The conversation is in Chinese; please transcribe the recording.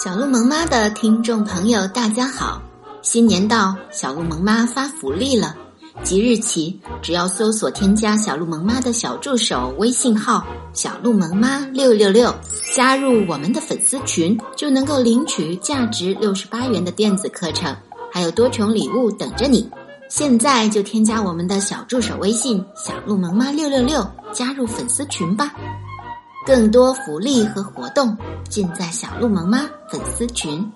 小鹿萌妈的听众朋友，大家好！新年到，小鹿萌妈发福利了。即日起，只要搜索添加小鹿萌妈的小助手微信号“小鹿萌妈六六六”，加入我们的粉丝群，就能够领取价值六十八元的电子课程，还有多重礼物等着你。现在就添加我们的小助手微信“小鹿萌妈六六六”，加入粉丝群吧。更多福利和活动尽在小鹿萌妈粉丝群。